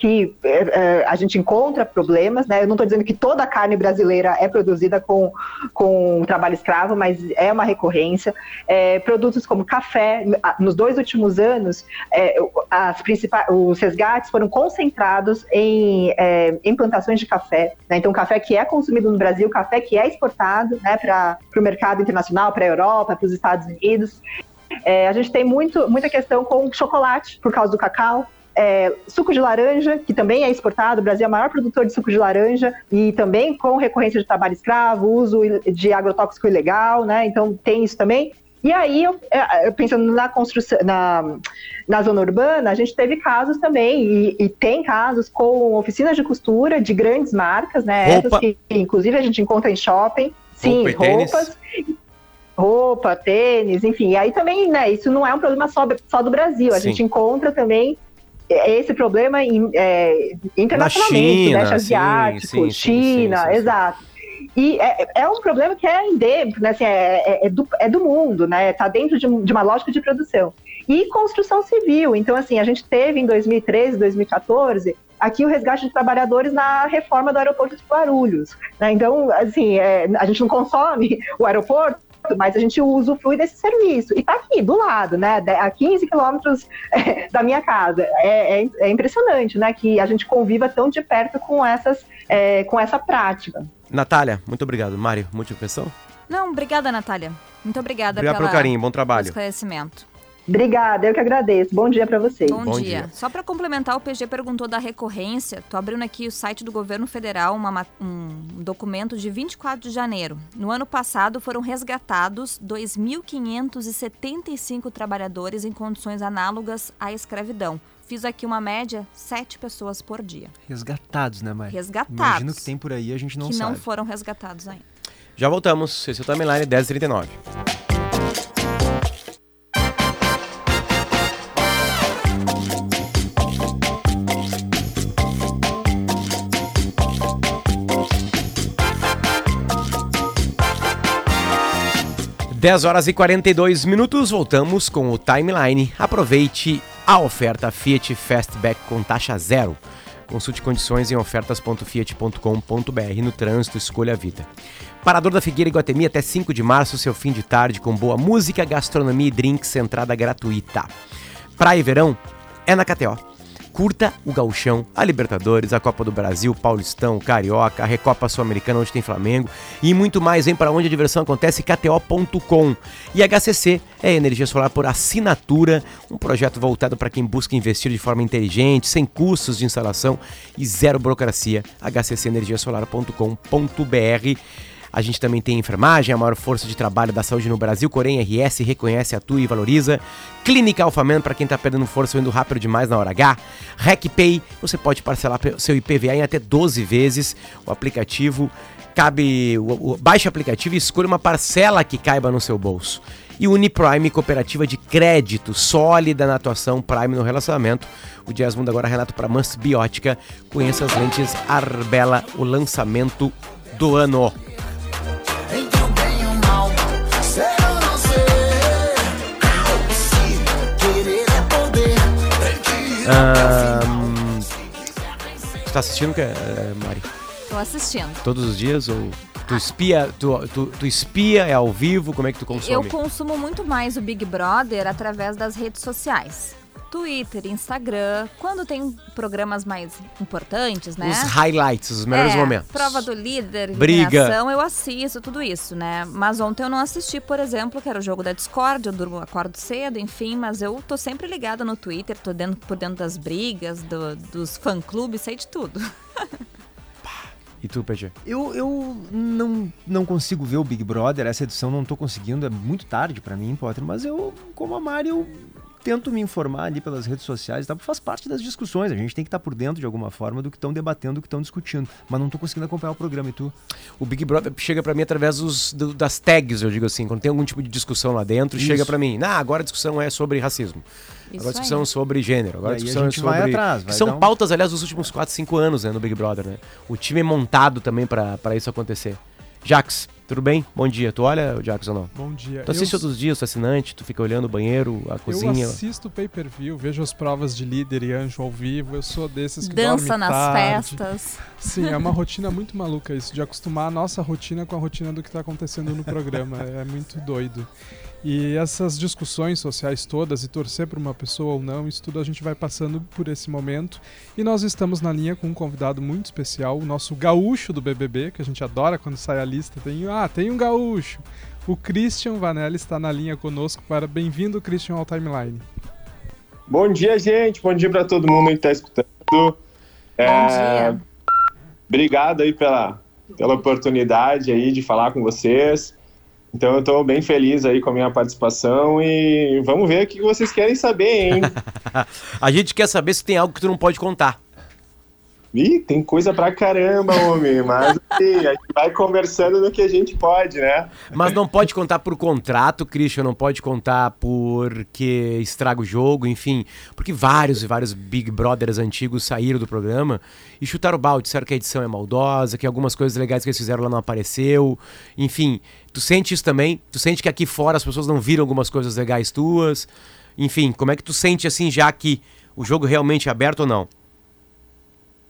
que é, a gente encontra problemas, né? Eu não estou dizendo que toda a carne brasileira é produzida com, com trabalho escravo, mas é uma recorrência. É, produtos como café, nos dois últimos anos, é, as principais, os resgates foram concentrados em, é, em plantações de café. Né? Então, café que é consumido no Brasil, café que é exportado né, para o mercado internacional, para a Europa, para os Estados Unidos. É, a gente tem muito, muita questão com chocolate, por causa do cacau é, suco de laranja, que também é exportado, o Brasil é o maior produtor de suco de laranja, e também com recorrência de trabalho escravo, uso de agrotóxico ilegal, né? Então tem isso também. E aí, eu, é, pensando na construção, na, na zona urbana, a gente teve casos também, e, e tem casos com oficinas de costura de grandes marcas, né? Essas que, inclusive, a gente encontra em shopping. Sim, Roupa roupas. Roupa, tênis, enfim. E aí também, né, isso não é um problema só, só do Brasil. A Sim. gente encontra também esse problema é, internacionalmente, China, Sudeste Asiático, sim, sim, China, sim, exato. E é, é, um problema que é endêmico, né? Assim, é, é, é, do, é do mundo, né? Está dentro de, de, uma lógica de produção. E construção civil. Então, assim, a gente teve em 2013, 2014, aqui o resgate de trabalhadores na reforma do aeroporto de Guarulhos. Né? Então, assim, é, a gente não consome o aeroporto, mas a gente usufrui desse serviço. E está aqui, do lado, né? A 15 quilômetros da minha casa. É, é, é, impressionante, né? Que a gente conviva tão de perto com, essas, é, com essa prática. Natália, muito obrigado. Mário, questão? Não, obrigada, Natália. Muito obrigada Obrigado pelo carinho, bom trabalho. esclarecimento. Obrigada, eu que agradeço. Bom dia para vocês. Bom, Bom dia. dia. Só para complementar, o PG perguntou da recorrência. Tô abrindo aqui o site do governo federal, uma, um documento de 24 de janeiro. No ano passado foram resgatados 2.575 trabalhadores em condições análogas à escravidão. Fiz aqui uma média, sete pessoas por dia. Resgatados, né, Maria? Resgatados. Imagino que tem por aí, a gente não que sabe. Que não foram resgatados ainda. Já voltamos. Esse é o Timeline 1039. 10 horas e 42 minutos, voltamos com o timeline. Aproveite a oferta Fiat Fastback com taxa zero. Consulte condições em ofertas.fiat.com.br no trânsito, escolha a vida. Parador da Figueira Iguatemi até 5 de março, seu fim de tarde com boa música, gastronomia e drinks, entrada gratuita. Praia e verão é na KTO. Curta o Gauchão, a Libertadores, a Copa do Brasil, Paulistão, Carioca, a Recopa Sul-Americana, onde tem Flamengo e muito mais. Vem para onde a diversão acontece, kto.com. E HCC é energia solar por assinatura, um projeto voltado para quem busca investir de forma inteligente, sem custos de instalação e zero burocracia. hccenergiasolar.com.br a gente também tem enfermagem, a maior força de trabalho da saúde no Brasil. Corém RS reconhece, atua e valoriza. Clínica Alfaman, para quem está perdendo força ou indo rápido demais na hora H. RecPay, você pode parcelar seu IPVA em até 12 vezes. O aplicativo cabe. O, o, baixe o aplicativo e escolha uma parcela que caiba no seu bolso. E Uniprime, cooperativa de crédito sólida na atuação Prime no relacionamento. O Jazz Mundo agora Renato para Mans Biótica. Conheça as lentes Arbela, o lançamento do ano. Um, você tá assistindo, uh, Mari? Tô assistindo. Todos os dias ou tu espia, tu, tu, tu, espia, é ao vivo, como é que tu consome? Eu consumo muito mais o Big Brother através das redes sociais. Twitter, Instagram, quando tem programas mais importantes, né? Os highlights, os melhores é, momentos. Prova do líder, Briga. eu assisto tudo isso, né? Mas ontem eu não assisti, por exemplo, que era o jogo da Discord, eu durmo, acordo cedo, enfim, mas eu tô sempre ligada no Twitter, tô dentro, por dentro das brigas, do- dos fã-clubes, sei de tudo. E tu, PG? Eu, eu não, não consigo ver o Big Brother, essa edição não tô conseguindo, é muito tarde pra mim, Potter, mas eu, como a Mari, eu tento me informar ali pelas redes sociais, tá? faz parte das discussões, a gente tem que estar por dentro de alguma forma do que estão debatendo, do que estão discutindo, mas não tô conseguindo acompanhar o programa, e tu? O Big Brother chega pra mim através dos, do- das tags, eu digo assim. Quando tem algum tipo de discussão lá dentro, Isso. chega pra mim. Ah, agora a discussão é sobre racismo. Isso agora a discussão aí. é sobre gênero. Agora a aí a discussão gente é vai sobre. atrás, que vai são um- pautas, aliás, dos últimos 4, 5 anos né, no Big Brother, né? O time é montado também pra isso acontecer. Jax, tudo bem? Bom dia. Tu olha, Jax, ou não? Bom dia. Tu assiste eu, todos os dias, tu é assinante, tu fica olhando o banheiro, a cozinha. Eu assisto o pay-per-view, vejo as provas de líder e anjo ao vivo. Eu sou desses que Dança nas tarde. festas. Sim, é uma rotina muito maluca isso, de acostumar a nossa rotina com a rotina do que está acontecendo no programa. É muito doido. E essas discussões sociais todas, e torcer por uma pessoa ou não, isso tudo a gente vai passando por esse momento. E nós estamos na linha com um convidado muito especial, o nosso gaúcho do BBB, que a gente adora quando sai a lista. Tem, ah, tem um gaúcho. O Christian Vanelli está na linha conosco para bem-vindo, Christian, ao Timeline. Bom dia, gente. Bom dia para todo mundo que está escutando. É, Bom dia. Obrigado aí pela, pela oportunidade aí de falar com vocês. Então eu estou bem feliz aí com a minha participação e vamos ver o que vocês querem saber, hein? A gente quer saber se tem algo que tu não pode contar. Ih, tem coisa pra caramba, homem, mas assim, a gente vai conversando no que a gente pode, né? Mas não pode contar por contrato, Christian, não pode contar porque estraga o jogo, enfim. Porque vários e vários Big Brothers antigos saíram do programa e chutaram o balde, disseram que a edição é maldosa, que algumas coisas legais que eles fizeram lá não apareceu. Enfim, tu sente isso também? Tu sente que aqui fora as pessoas não viram algumas coisas legais tuas? Enfim, como é que tu sente assim já que o jogo realmente é aberto ou não?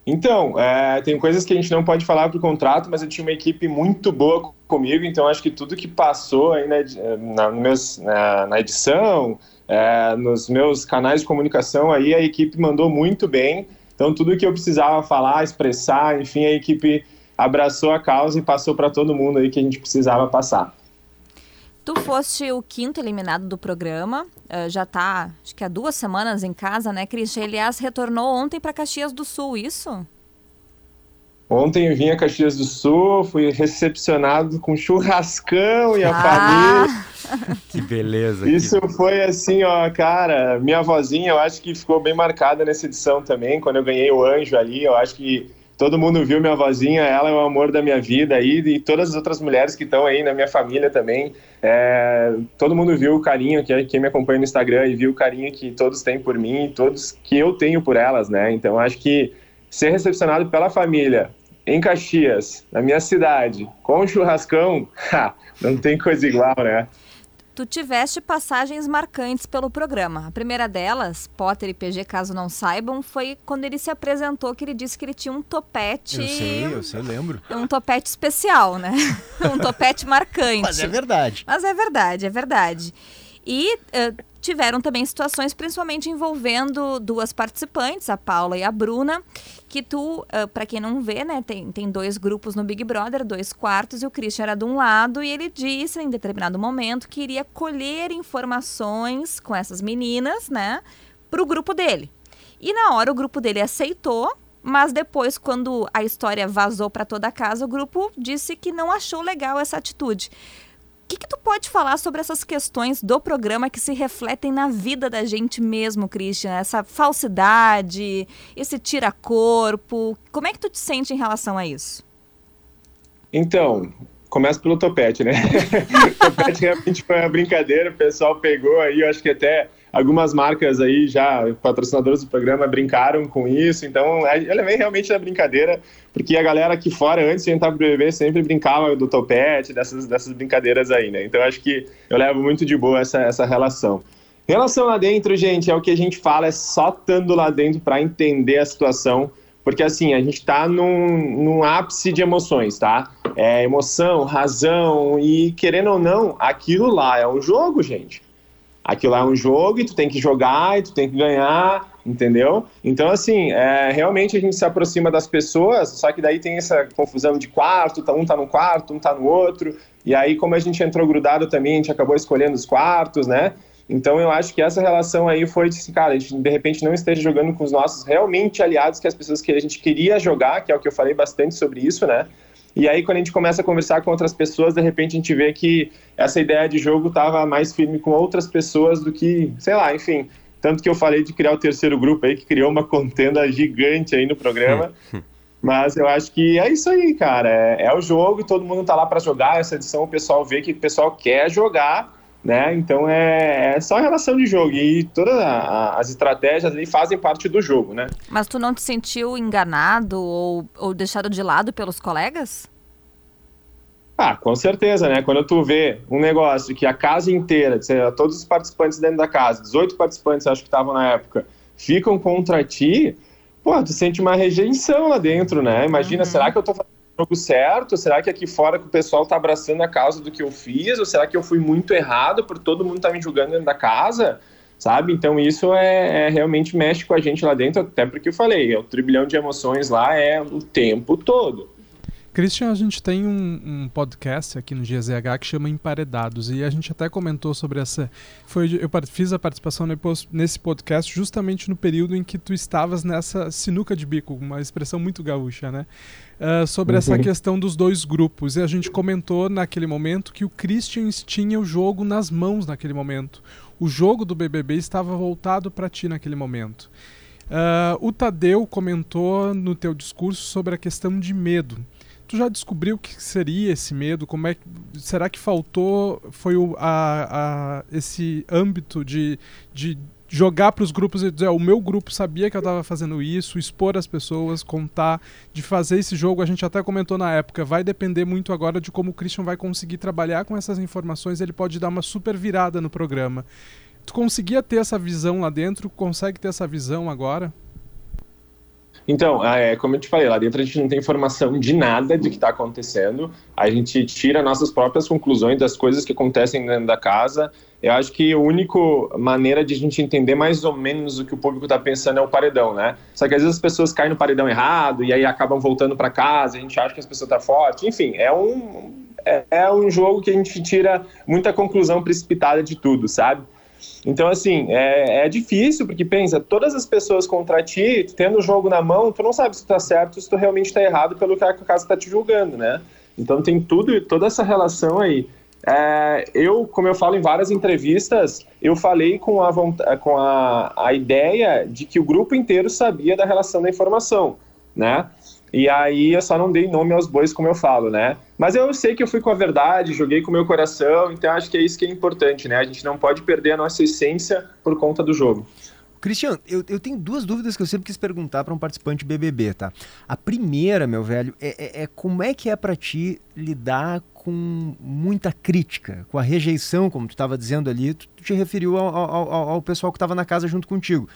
Então, é, tem coisas que a gente não pode falar por contrato, mas eu tinha uma equipe muito boa comigo, então acho que tudo que passou aí na, edi- na, na- na edição, é, nos meus canais de comunicação, aí a equipe mandou muito bem. Então, tudo que eu precisava falar, expressar, enfim, a equipe abraçou a causa e passou para todo mundo aí que a gente precisava passar. Tu foste o quinto eliminado do programa, eh, já tá, acho que há duas semanas em casa, né, Christian? Aliás, retornou ontem para Caxias do Sul, isso? Ontem eu vim a Caxias do Sul, fui recepcionado com churrascão e a Ah. família. Que beleza. Isso foi assim, ó, cara, minha vozinha, eu acho que ficou bem marcada nessa edição também, quando eu ganhei o anjo ali, eu acho que todo mundo viu minha vozinha, ela é o amor da minha vida aí, e todas as outras mulheres que estão aí na minha família também, é, todo mundo viu o carinho, que quem me acompanha no Instagram e viu o carinho que todos têm por mim, e todos que eu tenho por elas, né, então acho que ser recepcionado pela família, em Caxias, na minha cidade, com um churrascão, ha, não tem coisa igual, né? Tu tiveste passagens marcantes pelo programa. A primeira delas, Potter e PG, caso não saibam, foi quando ele se apresentou, que ele disse que ele tinha um topete. Eu sei, eu sei, lembro. Um topete especial, né? um topete marcante. Mas é verdade. Mas é verdade, é verdade. E eh, tiveram também situações, principalmente envolvendo duas participantes, a Paula e a Bruna, que tu, para quem não vê, né, tem, tem dois grupos no Big Brother, dois quartos, e o Christian era de um lado, e ele disse em determinado momento que iria colher informações com essas meninas, né, pro grupo dele. E na hora o grupo dele aceitou, mas depois, quando a história vazou para toda a casa, o grupo disse que não achou legal essa atitude. Que, que tu pode falar sobre essas questões do programa que se refletem na vida da gente mesmo, Christian? Essa falsidade, esse tira-corpo. Como é que tu te sente em relação a isso? Então, começa pelo topete, né? o topete realmente foi uma brincadeira, o pessoal pegou aí, eu acho que até algumas marcas aí já, patrocinadores do programa, brincaram com isso, então eu levei realmente na brincadeira, porque a galera aqui fora, antes de entrar pro BBB, sempre brincava do topete, dessas, dessas brincadeiras aí, né? Então acho que eu levo muito de boa essa, essa relação. Relação lá dentro, gente, é o que a gente fala, é só estando lá dentro para entender a situação, porque assim, a gente tá num, num ápice de emoções, tá? É emoção, razão, e querendo ou não, aquilo lá é um jogo, gente. Aquilo é um jogo e tu tem que jogar e tu tem que ganhar, entendeu? Então, assim, é, realmente a gente se aproxima das pessoas, só que daí tem essa confusão de quarto, tá, um tá num quarto, um tá no outro, e aí como a gente entrou grudado também, a gente acabou escolhendo os quartos, né? Então eu acho que essa relação aí foi de assim, cara, a gente de repente não esteja jogando com os nossos realmente aliados, que as pessoas que a gente queria jogar, que é o que eu falei bastante sobre isso, né? E aí, quando a gente começa a conversar com outras pessoas, de repente a gente vê que essa ideia de jogo estava mais firme com outras pessoas do que, sei lá, enfim. Tanto que eu falei de criar o terceiro grupo aí, que criou uma contenda gigante aí no programa. Mas eu acho que é isso aí, cara. É, é o jogo e todo mundo tá lá para jogar. Essa edição o pessoal vê que o pessoal quer jogar, né? Então é, é só relação de jogo. E todas as estratégias ali fazem parte do jogo, né? Mas tu não te sentiu enganado ou, ou deixado de lado pelos colegas? Ah, com certeza, né? Quando tu vê um negócio que a casa inteira, seja, todos os participantes dentro da casa, 18 participantes acho que estavam na época, ficam contra ti, pô, tu sente uma rejeição lá dentro, né? Imagina, uhum. será que eu tô fazendo jogo certo? Será que aqui fora que o pessoal tá abraçando a causa do que eu fiz? Ou será que eu fui muito errado por todo mundo tá me julgando dentro da casa? Sabe? Então isso é, é, realmente mexe com a gente lá dentro, até porque eu falei, o trilhão de emoções lá é o tempo todo. Christian, a gente tem um, um, podcast aqui no GZH que chama Emparedados e a gente até comentou sobre essa. Foi, eu fiz a participação nesse podcast justamente no período em que tu estavas nessa sinuca de bico, uma expressão muito gaúcha, né? Uh, sobre uhum. essa questão dos dois grupos. E a gente comentou naquele momento que o Christian tinha o jogo nas mãos naquele momento. O jogo do BBB estava voltado para ti naquele momento. Uh, o Tadeu comentou no teu discurso sobre a questão de medo tu já descobriu o que seria esse medo? Como é será que faltou foi o, a, a, esse âmbito de, de jogar para os grupos e dizer o meu grupo sabia que eu estava fazendo isso, expor as pessoas, contar, de fazer esse jogo. A gente até comentou na época, vai depender muito agora de como o Christian vai conseguir trabalhar com essas informações. Ele pode dar uma super virada no programa. Tu conseguia ter essa visão lá dentro? Consegue ter essa visão agora? Então, é, como eu te falei, lá dentro a gente não tem informação de nada de que está acontecendo. A gente tira nossas próprias conclusões das coisas que acontecem dentro da casa. Eu acho que a única maneira de a gente entender mais ou menos o que o público está pensando é o paredão, né? Só que às vezes as pessoas caem no paredão errado e aí acabam voltando para casa, a gente acha que as pessoas estão tá forte. Enfim, é um, é, é um jogo que a gente tira muita conclusão precipitada de tudo, sabe? Então, assim, é, é, difícil, porque pensa, todas as pessoas contra ti, tendo o jogo na mão, tu não sabe se tu tá certo, se tu realmente está errado pelo que a casa está te julgando, né? Então tem tudo, toda essa relação aí. É, eu, como eu falo em várias entrevistas, eu falei com, a, com a, a ideia de que o grupo inteiro sabia da relação da informação, né? E aí eu só não dei nome aos bois, como eu falo, né? Mas eu sei que eu fui com a verdade, joguei com o meu coração, então acho que é isso que é importante, né? A gente não pode perder a nossa essência por conta do jogo. Cristian, eu, eu tenho duas dúvidas que eu sempre quis perguntar para um participante BBB, tá? A primeira, meu velho, é, é, é como é que é para ti lidar com muita crítica, com a rejeição, como tu estava dizendo ali, tu, tu te referiu ao, ao, ao pessoal que estava na casa junto contigo.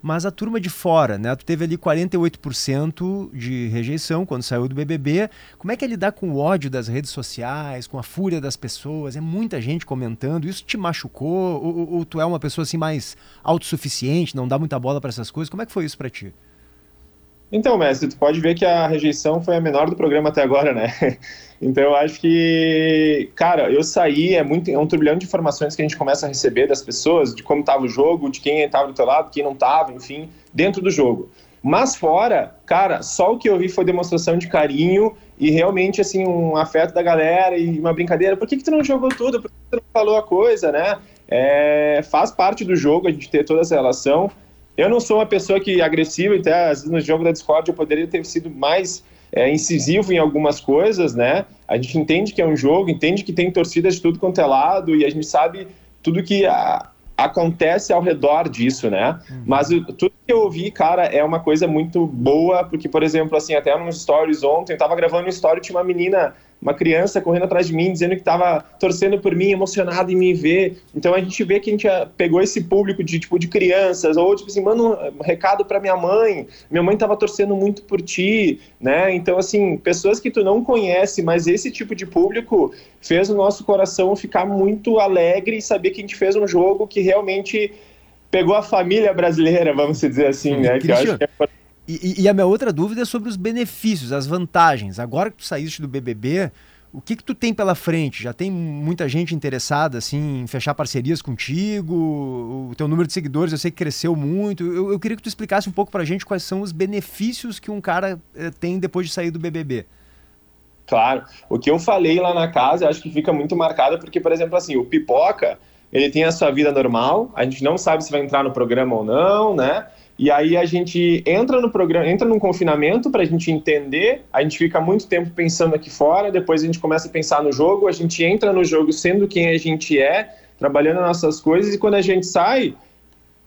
Mas a turma de fora, né? Tu teve ali 48% de rejeição quando saiu do BBB. Como é que é lidar com o ódio das redes sociais, com a fúria das pessoas? É muita gente comentando. Isso te machucou? Ou, ou tu é uma pessoa assim mais autossuficiente, não dá muita bola para essas coisas? Como é que foi isso para ti? Então, mestre, tu pode ver que a rejeição foi a menor do programa até agora, né? Então eu acho que, cara, eu saí, é, muito, é um turbilhão de informações que a gente começa a receber das pessoas, de como estava o jogo, de quem estava do teu lado, quem não estava, enfim, dentro do jogo. Mas fora, cara, só o que eu vi foi demonstração de carinho e realmente, assim, um afeto da galera e uma brincadeira. Por que, que tu não jogou tudo? Por que tu não falou a coisa, né? É, faz parte do jogo a gente ter toda essa relação. Eu não sou uma pessoa que agressiva, até às vezes no jogo da Discord eu poderia ter sido mais é, incisivo em algumas coisas, né? A gente entende que é um jogo, entende que tem torcidas de tudo quanto é lado e a gente sabe tudo que a, acontece ao redor disso, né? Uhum. Mas tudo que eu ouvi, cara, é uma coisa muito boa, porque, por exemplo, assim, até nos stories ontem, eu tava gravando um story, tinha uma menina uma criança correndo atrás de mim, dizendo que estava torcendo por mim, emocionado em me ver. Então a gente vê que a gente ah, pegou esse público de tipo de crianças, ou tipo assim, manda um recado para minha mãe, minha mãe estava torcendo muito por ti, né? Então assim, pessoas que tu não conhece, mas esse tipo de público fez o nosso coração ficar muito alegre e saber que a gente fez um jogo que realmente pegou a família brasileira, vamos dizer assim, né? Que eu acho que é e, e, a minha outra dúvida é sobre os benefícios, as vantagens. Agora que tu saíste do BBB, o que que tu tem pela frente? Já tem muita gente interessada assim em fechar parcerias contigo? O teu número de seguidores eu sei que cresceu muito. Eu, eu queria que tu explicasse um pouco pra gente quais são os benefícios que um cara eh, tem depois de sair do BBB. Claro. O que eu falei lá na casa, acho que fica muito marcado porque, por exemplo, assim, o Pipoca, ele tem a sua vida normal, a gente não sabe se vai entrar no programa ou não, né? E aí a gente entra no programa, entra num confinamento para a gente entender, a gente fica muito tempo pensando aqui fora, depois a gente começa a pensar no jogo, a gente entra no jogo sendo quem a gente é, trabalhando nossas coisas, e quando a gente sai,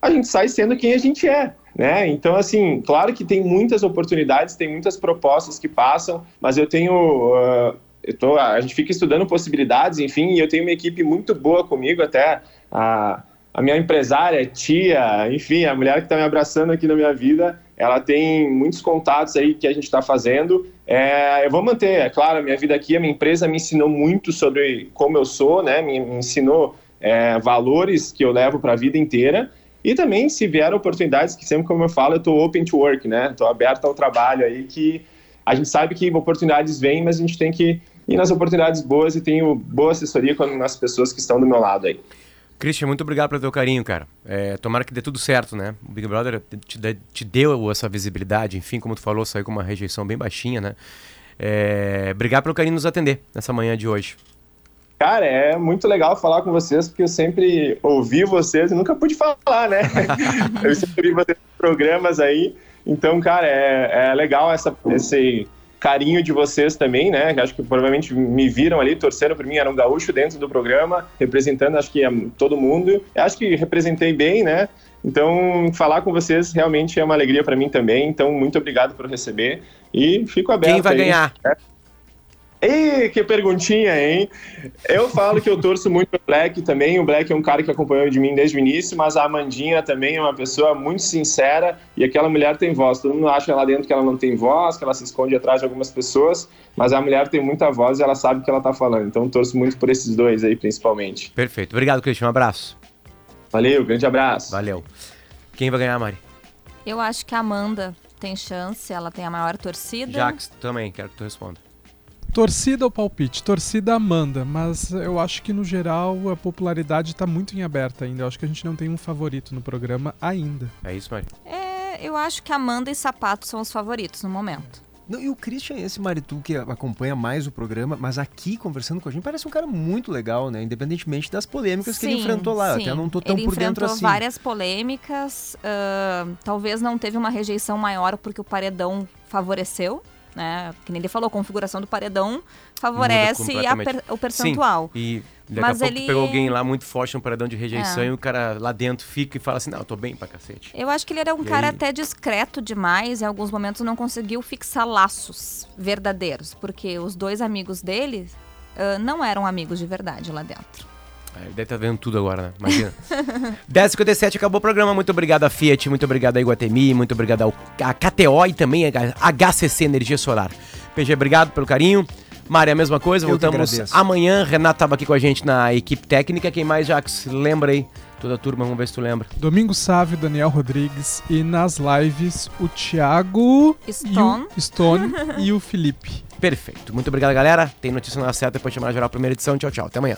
a gente sai sendo quem a gente é. Né? Então, assim, claro que tem muitas oportunidades, tem muitas propostas que passam, mas eu tenho. Uh, eu tô, a gente fica estudando possibilidades, enfim, e eu tenho uma equipe muito boa comigo, até a a minha empresária, tia, enfim, a mulher que está me abraçando aqui na minha vida, ela tem muitos contatos aí que a gente está fazendo. É, eu vou manter, é claro, a minha vida aqui, a minha empresa me ensinou muito sobre como eu sou, né? Me, me ensinou é, valores que eu levo para a vida inteira. E também, se vier oportunidades, que sempre como eu falo, eu estou open to work, né? Estou aberto ao trabalho aí, que a gente sabe que oportunidades vêm, mas a gente tem que ir nas oportunidades boas e tenho boa assessoria com as pessoas que estão do meu lado aí. Christian, muito obrigado pelo teu carinho, cara. É, tomara que dê tudo certo, né? O Big Brother te, te, deu essa visibilidade, enfim, como tu falou, saiu com uma rejeição bem baixinha, né? É, obrigado pelo carinho nos atender nessa manhã de hoje. Cara, é muito legal falar com vocês, porque eu sempre ouvi vocês e nunca pude falar, né? eu sempre vi vocês em programas aí. Então, cara, é, é legal essa, esse carinho de vocês também, né? Acho que provavelmente me viram ali, torceram por mim, era um gaúcho dentro do programa, representando, acho que todo mundo. Acho que representei bem, né? Então, falar com vocês realmente é uma alegria para mim também. Então, muito obrigado por receber e fico aberto. Quem vai aí. ganhar? É. Ei, que perguntinha, hein? Eu falo que eu torço muito o Black também. O Black é um cara que acompanhou de mim desde o início, mas a Amandinha também é uma pessoa muito sincera e aquela mulher tem voz. Todo mundo acha lá dentro que ela não tem voz, que ela se esconde atrás de algumas pessoas, mas a mulher tem muita voz e ela sabe o que ela tá falando. Então torço muito por esses dois aí, principalmente. Perfeito. Obrigado, Cristian. Um abraço. Valeu, grande abraço. Valeu. Quem vai ganhar, Mari? Eu acho que a Amanda tem chance, ela tem a maior torcida. Jax, também, quero que tu responda. Torcida ou palpite? Torcida Amanda, mas eu acho que no geral a popularidade está muito em aberto ainda. Eu acho que a gente não tem um favorito no programa ainda. É isso, Mari? É, eu acho que Amanda e Sapato são os favoritos no momento. Não, e o Christian, esse Maritu que acompanha mais o programa, mas aqui conversando com a gente, parece um cara muito legal, né? Independentemente das polêmicas sim, que ele enfrentou lá. Sim. Eu até não tô tão ele por dentro assim. várias polêmicas. Uh, talvez não teve uma rejeição maior porque o paredão favoreceu né? Que nem ele falou, a configuração do paredão favorece per, o percentual. Sim, e daqui Mas a pouco ele... pegou alguém lá muito forte no paredão de rejeição é. e o cara lá dentro fica e fala assim, não, eu tô bem pra cacete. Eu acho que ele era um e cara aí... até discreto demais, em alguns momentos não conseguiu fixar laços verdadeiros, porque os dois amigos dele uh, não eram amigos de verdade lá dentro. Ele deve estar tá vendo tudo agora, né? Imagina. 10h57, acabou o programa. Muito obrigado a Fiat, muito obrigado a Iguatemi, muito obrigado ao, a KTO e também a HCC Energia Solar. PG, obrigado pelo carinho. Mari, a mesma coisa, Eu voltamos amanhã. Renato estava aqui com a gente na equipe técnica. Quem mais, Jax? Lembra aí? Toda a turma, vamos ver se tu lembra. Domingo Sávio, Daniel Rodrigues e nas lives o Thiago Stone e o, Stone e o Felipe. Perfeito. Muito obrigado, galera. Tem notícia na certa depois de chamar geral a primeira edição. Tchau, tchau. Até amanhã.